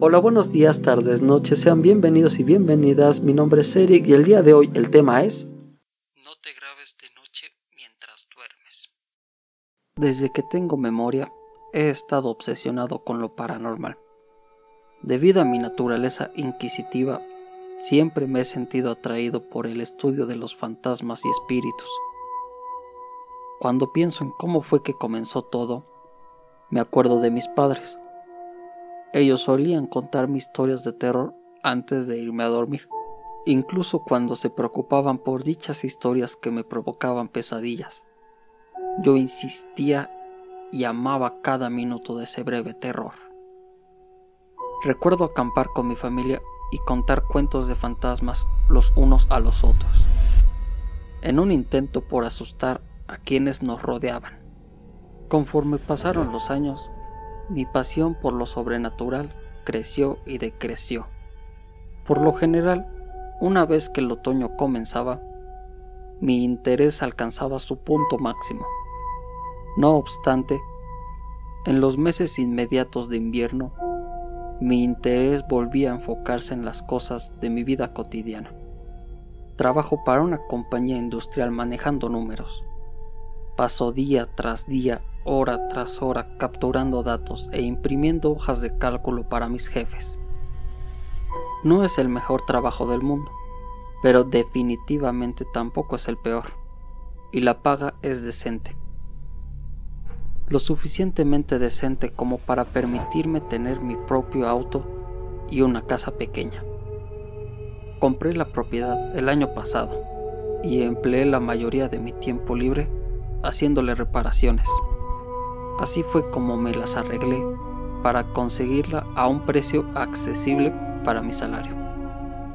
Hola, buenos días, tardes, noches, sean bienvenidos y bienvenidas. Mi nombre es Eric y el día de hoy el tema es No te grabes de noche mientras duermes. Desde que tengo memoria, he estado obsesionado con lo paranormal. Debido a mi naturaleza inquisitiva, siempre me he sentido atraído por el estudio de los fantasmas y espíritus. Cuando pienso en cómo fue que comenzó todo, me acuerdo de mis padres ellos solían contarme historias de terror antes de irme a dormir, incluso cuando se preocupaban por dichas historias que me provocaban pesadillas. Yo insistía y amaba cada minuto de ese breve terror. Recuerdo acampar con mi familia y contar cuentos de fantasmas los unos a los otros, en un intento por asustar a quienes nos rodeaban. Conforme pasaron los años, mi pasión por lo sobrenatural creció y decreció. Por lo general, una vez que el otoño comenzaba, mi interés alcanzaba su punto máximo. No obstante, en los meses inmediatos de invierno, mi interés volvía a enfocarse en las cosas de mi vida cotidiana. Trabajo para una compañía industrial manejando números. Paso día tras día hora tras hora capturando datos e imprimiendo hojas de cálculo para mis jefes. No es el mejor trabajo del mundo, pero definitivamente tampoco es el peor, y la paga es decente. Lo suficientemente decente como para permitirme tener mi propio auto y una casa pequeña. Compré la propiedad el año pasado y empleé la mayoría de mi tiempo libre haciéndole reparaciones. Así fue como me las arreglé para conseguirla a un precio accesible para mi salario.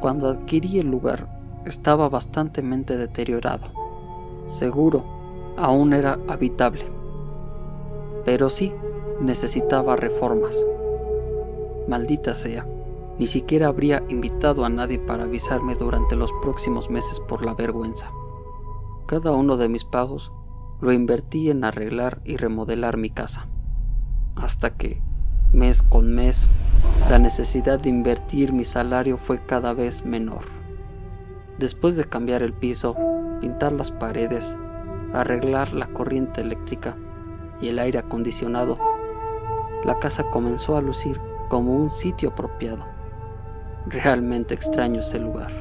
Cuando adquirí el lugar estaba bastante deteriorado. Seguro, aún era habitable. Pero sí necesitaba reformas. Maldita sea, ni siquiera habría invitado a nadie para avisarme durante los próximos meses por la vergüenza. Cada uno de mis pagos lo invertí en arreglar y remodelar mi casa. Hasta que, mes con mes, la necesidad de invertir mi salario fue cada vez menor. Después de cambiar el piso, pintar las paredes, arreglar la corriente eléctrica y el aire acondicionado, la casa comenzó a lucir como un sitio apropiado. Realmente extraño ese lugar.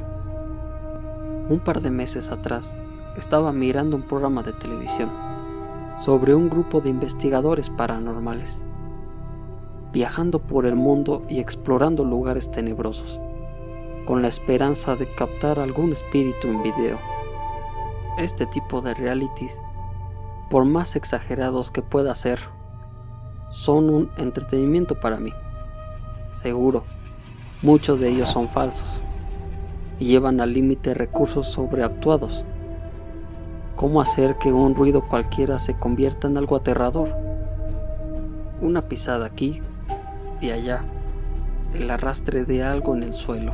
Un par de meses atrás, estaba mirando un programa de televisión sobre un grupo de investigadores paranormales, viajando por el mundo y explorando lugares tenebrosos, con la esperanza de captar algún espíritu en video. Este tipo de realities, por más exagerados que pueda ser, son un entretenimiento para mí. Seguro, muchos de ellos son falsos y llevan al límite recursos sobreactuados cómo hacer que un ruido cualquiera se convierta en algo aterrador. Una pisada aquí y allá, el arrastre de algo en el suelo,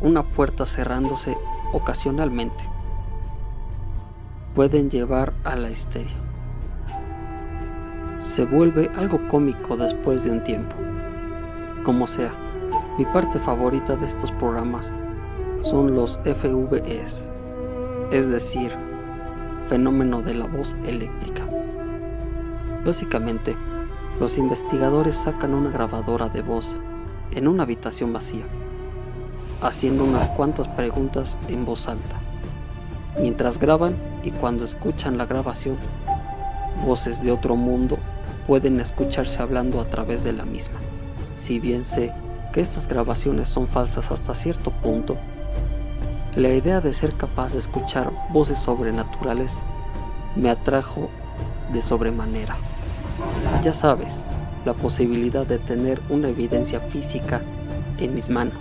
una puerta cerrándose ocasionalmente, pueden llevar a la histeria. Se vuelve algo cómico después de un tiempo. Como sea, mi parte favorita de estos programas son los FVS, es decir, fenómeno de la voz eléctrica. Básicamente, los investigadores sacan una grabadora de voz en una habitación vacía, haciendo unas cuantas preguntas en voz alta. Mientras graban y cuando escuchan la grabación, voces de otro mundo pueden escucharse hablando a través de la misma. Si bien sé que estas grabaciones son falsas hasta cierto punto, la idea de ser capaz de escuchar voces sobrenaturales me atrajo de sobremanera. Ya sabes, la posibilidad de tener una evidencia física en mis manos,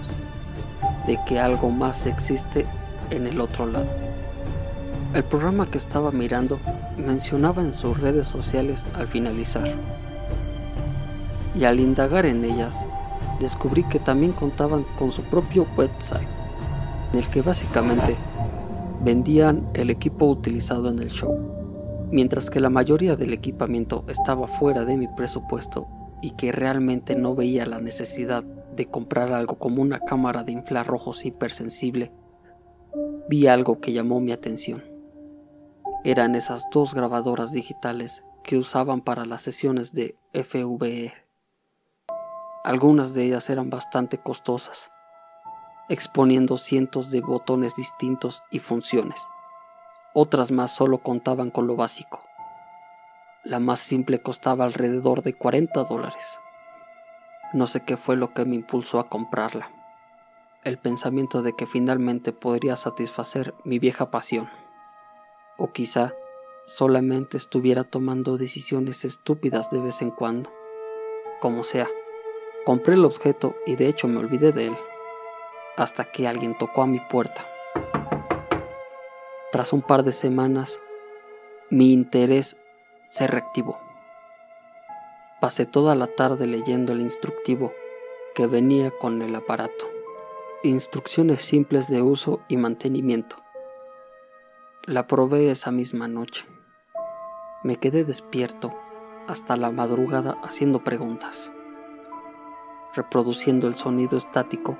de que algo más existe en el otro lado. El programa que estaba mirando mencionaba en sus redes sociales al finalizar. Y al indagar en ellas, descubrí que también contaban con su propio website en el que básicamente vendían el equipo utilizado en el show, mientras que la mayoría del equipamiento estaba fuera de mi presupuesto y que realmente no veía la necesidad de comprar algo como una cámara de infrarrojos hipersensible, vi algo que llamó mi atención. Eran esas dos grabadoras digitales que usaban para las sesiones de FVE. Algunas de ellas eran bastante costosas, exponiendo cientos de botones distintos y funciones. Otras más solo contaban con lo básico. La más simple costaba alrededor de 40 dólares. No sé qué fue lo que me impulsó a comprarla. El pensamiento de que finalmente podría satisfacer mi vieja pasión. O quizá solamente estuviera tomando decisiones estúpidas de vez en cuando. Como sea, compré el objeto y de hecho me olvidé de él. Hasta que alguien tocó a mi puerta. Tras un par de semanas, mi interés se reactivó. Pasé toda la tarde leyendo el instructivo que venía con el aparato. Instrucciones simples de uso y mantenimiento. La probé esa misma noche. Me quedé despierto hasta la madrugada haciendo preguntas, reproduciendo el sonido estático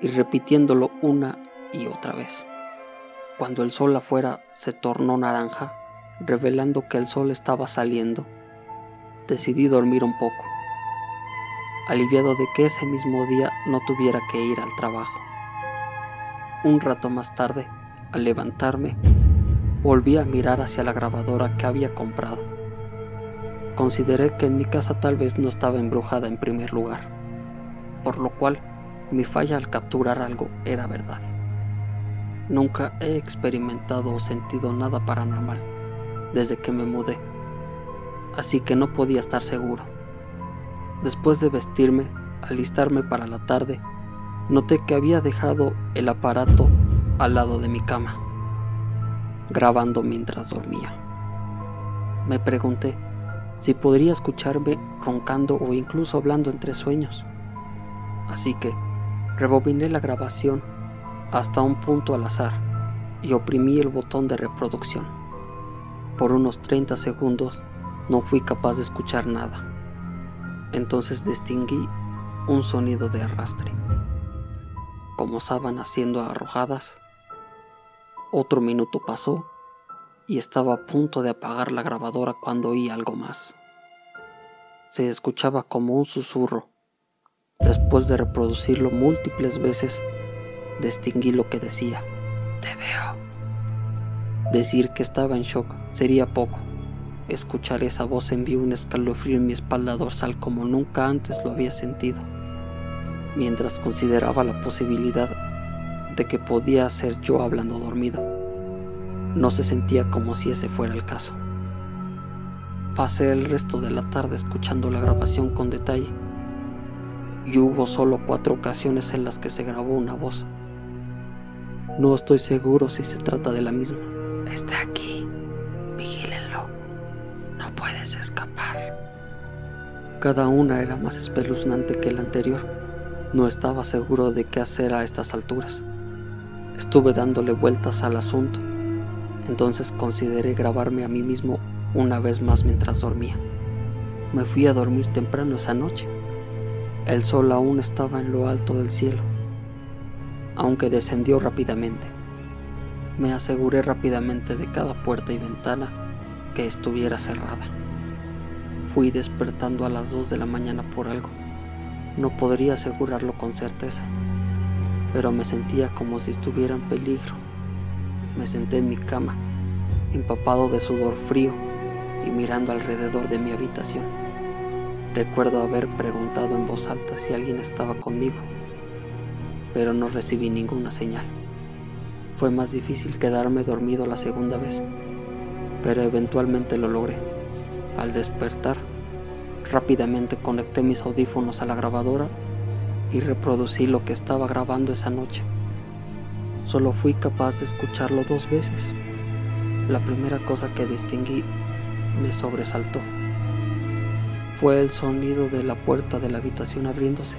y repitiéndolo una y otra vez cuando el sol afuera se tornó naranja, revelando que el sol estaba saliendo. Decidí dormir un poco, aliviado de que ese mismo día no tuviera que ir al trabajo. Un rato más tarde, al levantarme, volví a mirar hacia la grabadora que había comprado. Consideré que en mi casa tal vez no estaba embrujada en primer lugar, por lo cual mi falla al capturar algo era verdad. Nunca he experimentado o sentido nada paranormal desde que me mudé, así que no podía estar seguro. Después de vestirme, alistarme para la tarde, noté que había dejado el aparato al lado de mi cama, grabando mientras dormía. Me pregunté si podría escucharme roncando o incluso hablando entre sueños. Así que rebobiné la grabación hasta un punto al azar y oprimí el botón de reproducción. Por unos 30 segundos no fui capaz de escuchar nada. Entonces distinguí un sonido de arrastre, como sábanas siendo arrojadas. Otro minuto pasó y estaba a punto de apagar la grabadora cuando oí algo más. Se escuchaba como un susurro. Después de reproducirlo múltiples veces, distinguí lo que decía. Te veo. Decir que estaba en shock sería poco. Escuchar esa voz envió un escalofrío en mi espalda dorsal como nunca antes lo había sentido, mientras consideraba la posibilidad de que podía ser yo hablando dormido. No se sentía como si ese fuera el caso. Pasé el resto de la tarde escuchando la grabación con detalle, y hubo solo cuatro ocasiones en las que se grabó una voz no estoy seguro si se trata de la misma. Está aquí. Vigílenlo. No puedes escapar. Cada una era más espeluznante que la anterior. No estaba seguro de qué hacer a estas alturas. Estuve dándole vueltas al asunto. Entonces consideré grabarme a mí mismo una vez más mientras dormía. Me fui a dormir temprano esa noche. El sol aún estaba en lo alto del cielo aunque descendió rápidamente. Me aseguré rápidamente de cada puerta y ventana que estuviera cerrada. Fui despertando a las 2 de la mañana por algo. No podría asegurarlo con certeza, pero me sentía como si estuviera en peligro. Me senté en mi cama, empapado de sudor frío y mirando alrededor de mi habitación. Recuerdo haber preguntado en voz alta si alguien estaba conmigo pero no recibí ninguna señal. Fue más difícil quedarme dormido la segunda vez, pero eventualmente lo logré. Al despertar, rápidamente conecté mis audífonos a la grabadora y reproducí lo que estaba grabando esa noche. Solo fui capaz de escucharlo dos veces. La primera cosa que distinguí me sobresaltó. Fue el sonido de la puerta de la habitación abriéndose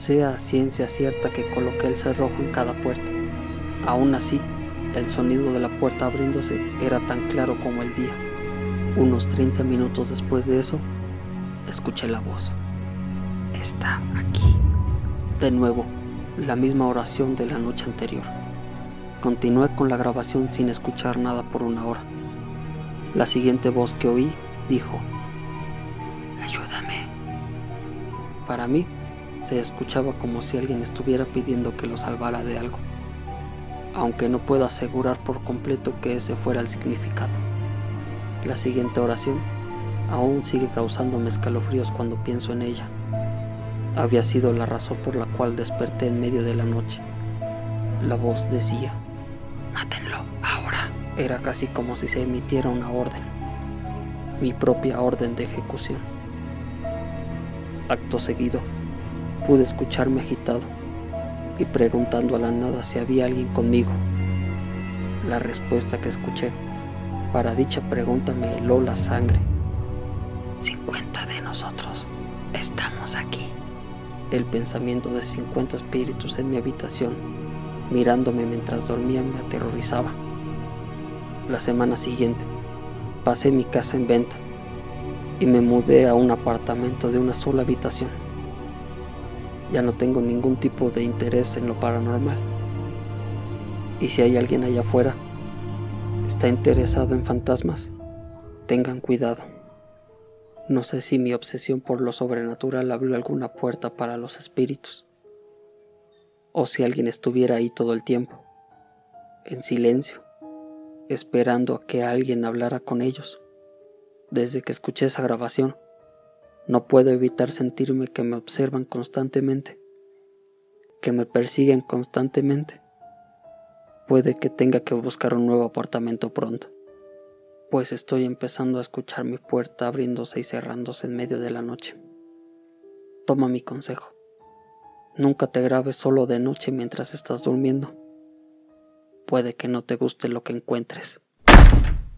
sea ciencia cierta que coloqué el cerrojo en cada puerta. Aún así, el sonido de la puerta abriéndose era tan claro como el día. Unos 30 minutos después de eso, escuché la voz. Está aquí. De nuevo, la misma oración de la noche anterior. Continué con la grabación sin escuchar nada por una hora. La siguiente voz que oí dijo, Ayúdame. Para mí, se escuchaba como si alguien estuviera pidiendo que lo salvara de algo, aunque no puedo asegurar por completo que ese fuera el significado. La siguiente oración aún sigue causándome escalofríos cuando pienso en ella. Había sido la razón por la cual desperté en medio de la noche. La voz decía, Mátenlo ahora. Era casi como si se emitiera una orden, mi propia orden de ejecución. Acto seguido, pude escucharme agitado y preguntando a la nada si había alguien conmigo. La respuesta que escuché para dicha pregunta me heló la sangre. 50 de nosotros estamos aquí. El pensamiento de 50 espíritus en mi habitación, mirándome mientras dormía, me aterrorizaba. La semana siguiente, pasé mi casa en venta y me mudé a un apartamento de una sola habitación. Ya no tengo ningún tipo de interés en lo paranormal. Y si hay alguien allá afuera, está interesado en fantasmas, tengan cuidado. No sé si mi obsesión por lo sobrenatural abrió alguna puerta para los espíritus, o si alguien estuviera ahí todo el tiempo, en silencio, esperando a que alguien hablara con ellos. Desde que escuché esa grabación, no puedo evitar sentirme que me observan constantemente, que me persiguen constantemente. Puede que tenga que buscar un nuevo apartamento pronto, pues estoy empezando a escuchar mi puerta abriéndose y cerrándose en medio de la noche. Toma mi consejo. Nunca te grabes solo de noche mientras estás durmiendo. Puede que no te guste lo que encuentres.